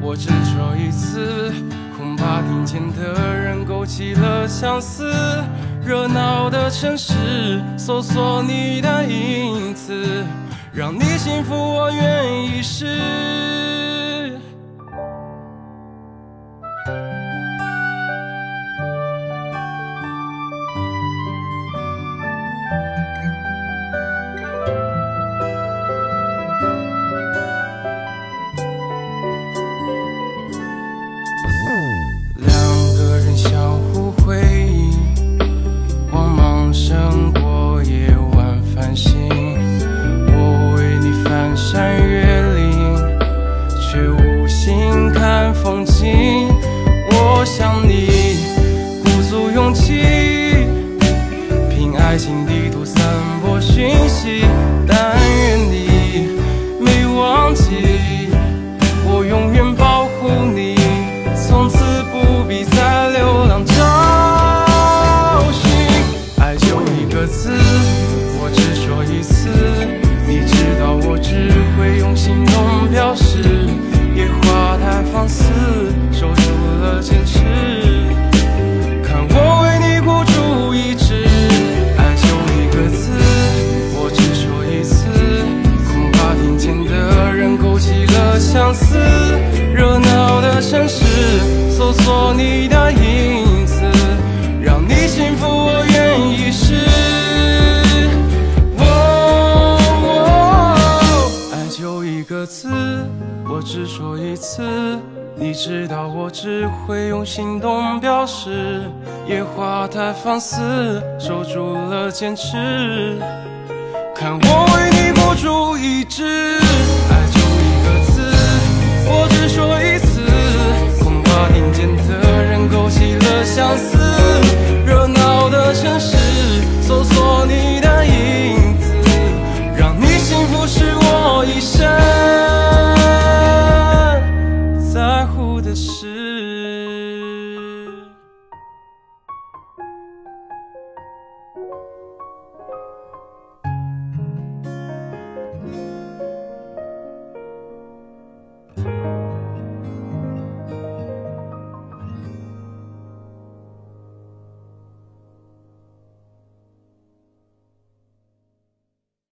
我只说一次，恐怕听见的人勾起了相思。热闹的城市，搜索你的影子，让你幸福，我愿意试。风景。我想你，鼓足勇气，凭爱情地图散播讯息。但一个字，我只说一次。你知道我只会用行动表示，野花太放肆，守住了坚持。看我为你孤注一掷，的时。